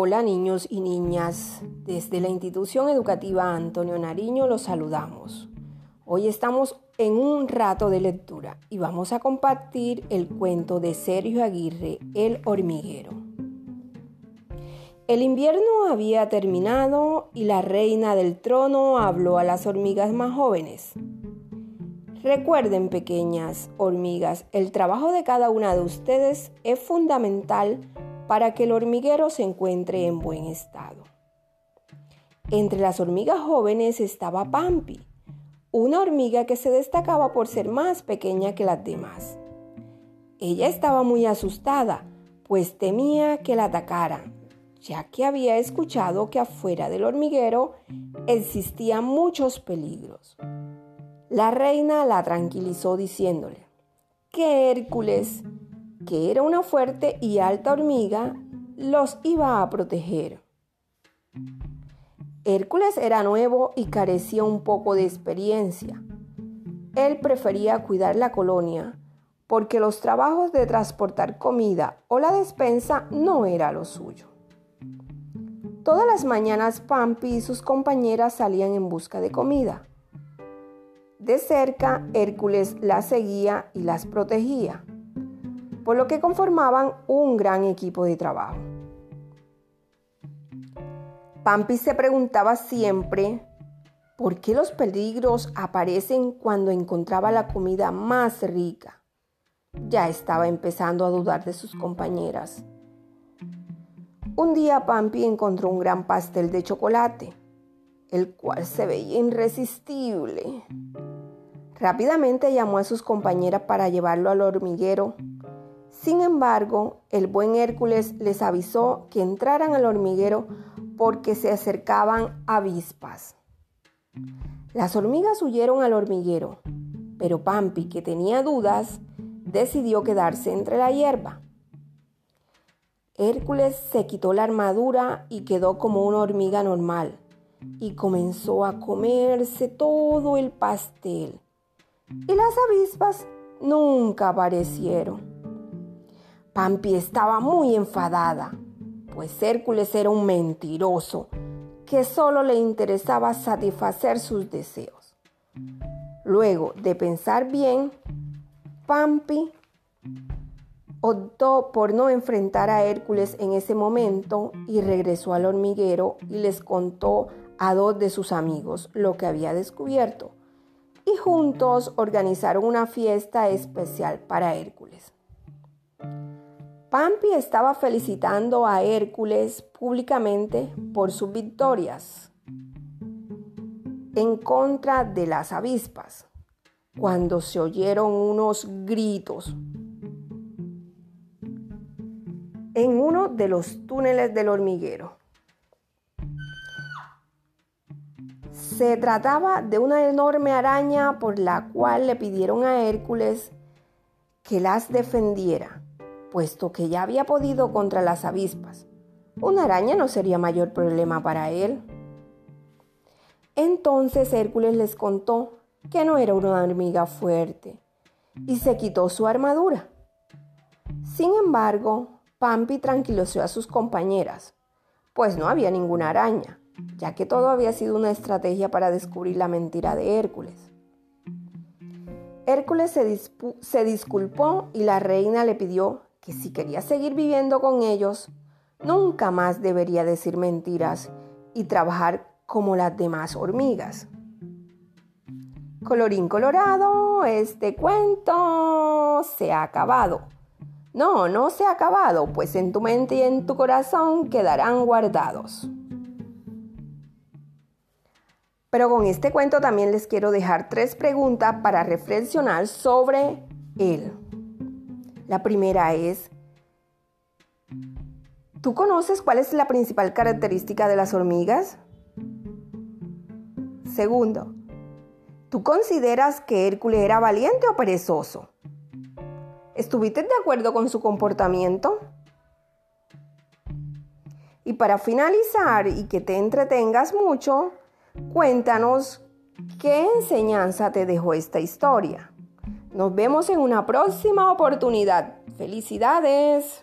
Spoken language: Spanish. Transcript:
Hola niños y niñas, desde la institución educativa Antonio Nariño los saludamos. Hoy estamos en un rato de lectura y vamos a compartir el cuento de Sergio Aguirre, El hormiguero. El invierno había terminado y la reina del trono habló a las hormigas más jóvenes. Recuerden, pequeñas hormigas, el trabajo de cada una de ustedes es fundamental para que el hormiguero se encuentre en buen estado. Entre las hormigas jóvenes estaba Pampi, una hormiga que se destacaba por ser más pequeña que las demás. Ella estaba muy asustada, pues temía que la atacaran, ya que había escuchado que afuera del hormiguero existían muchos peligros. La reina la tranquilizó diciéndole que Hércules que era una fuerte y alta hormiga, los iba a proteger. Hércules era nuevo y carecía un poco de experiencia. Él prefería cuidar la colonia porque los trabajos de transportar comida o la despensa no era lo suyo. Todas las mañanas Pampi y sus compañeras salían en busca de comida. De cerca, Hércules las seguía y las protegía por lo que conformaban un gran equipo de trabajo. Pampi se preguntaba siempre por qué los peligros aparecen cuando encontraba la comida más rica. Ya estaba empezando a dudar de sus compañeras. Un día Pampi encontró un gran pastel de chocolate, el cual se veía irresistible. Rápidamente llamó a sus compañeras para llevarlo al hormiguero sin embargo, el buen Hércules les avisó que entraran al hormiguero porque se acercaban avispas. Las hormigas huyeron al hormiguero, pero Pampi, que tenía dudas, decidió quedarse entre la hierba. Hércules se quitó la armadura y quedó como una hormiga normal y comenzó a comerse todo el pastel. Y las avispas nunca aparecieron. Pampi estaba muy enfadada, pues Hércules era un mentiroso que solo le interesaba satisfacer sus deseos. Luego de pensar bien, Pampi optó por no enfrentar a Hércules en ese momento y regresó al hormiguero y les contó a dos de sus amigos lo que había descubierto y juntos organizaron una fiesta especial para Hércules. Pampi estaba felicitando a Hércules públicamente por sus victorias en contra de las avispas, cuando se oyeron unos gritos en uno de los túneles del hormiguero. Se trataba de una enorme araña por la cual le pidieron a Hércules que las defendiera puesto que ya había podido contra las avispas. Una araña no sería mayor problema para él. Entonces Hércules les contó que no era una hormiga fuerte y se quitó su armadura. Sin embargo, Pampi tranquilizó a sus compañeras, pues no había ninguna araña, ya que todo había sido una estrategia para descubrir la mentira de Hércules. Hércules se, se disculpó y la reina le pidió que si quería seguir viviendo con ellos, nunca más debería decir mentiras y trabajar como las demás hormigas. Colorín colorado, este cuento se ha acabado. No, no se ha acabado, pues en tu mente y en tu corazón quedarán guardados. Pero con este cuento también les quiero dejar tres preguntas para reflexionar sobre él. La primera es, ¿tú conoces cuál es la principal característica de las hormigas? Segundo, ¿tú consideras que Hércules era valiente o perezoso? ¿Estuviste de acuerdo con su comportamiento? Y para finalizar y que te entretengas mucho, cuéntanos qué enseñanza te dejó esta historia. Nos vemos en una próxima oportunidad. Felicidades.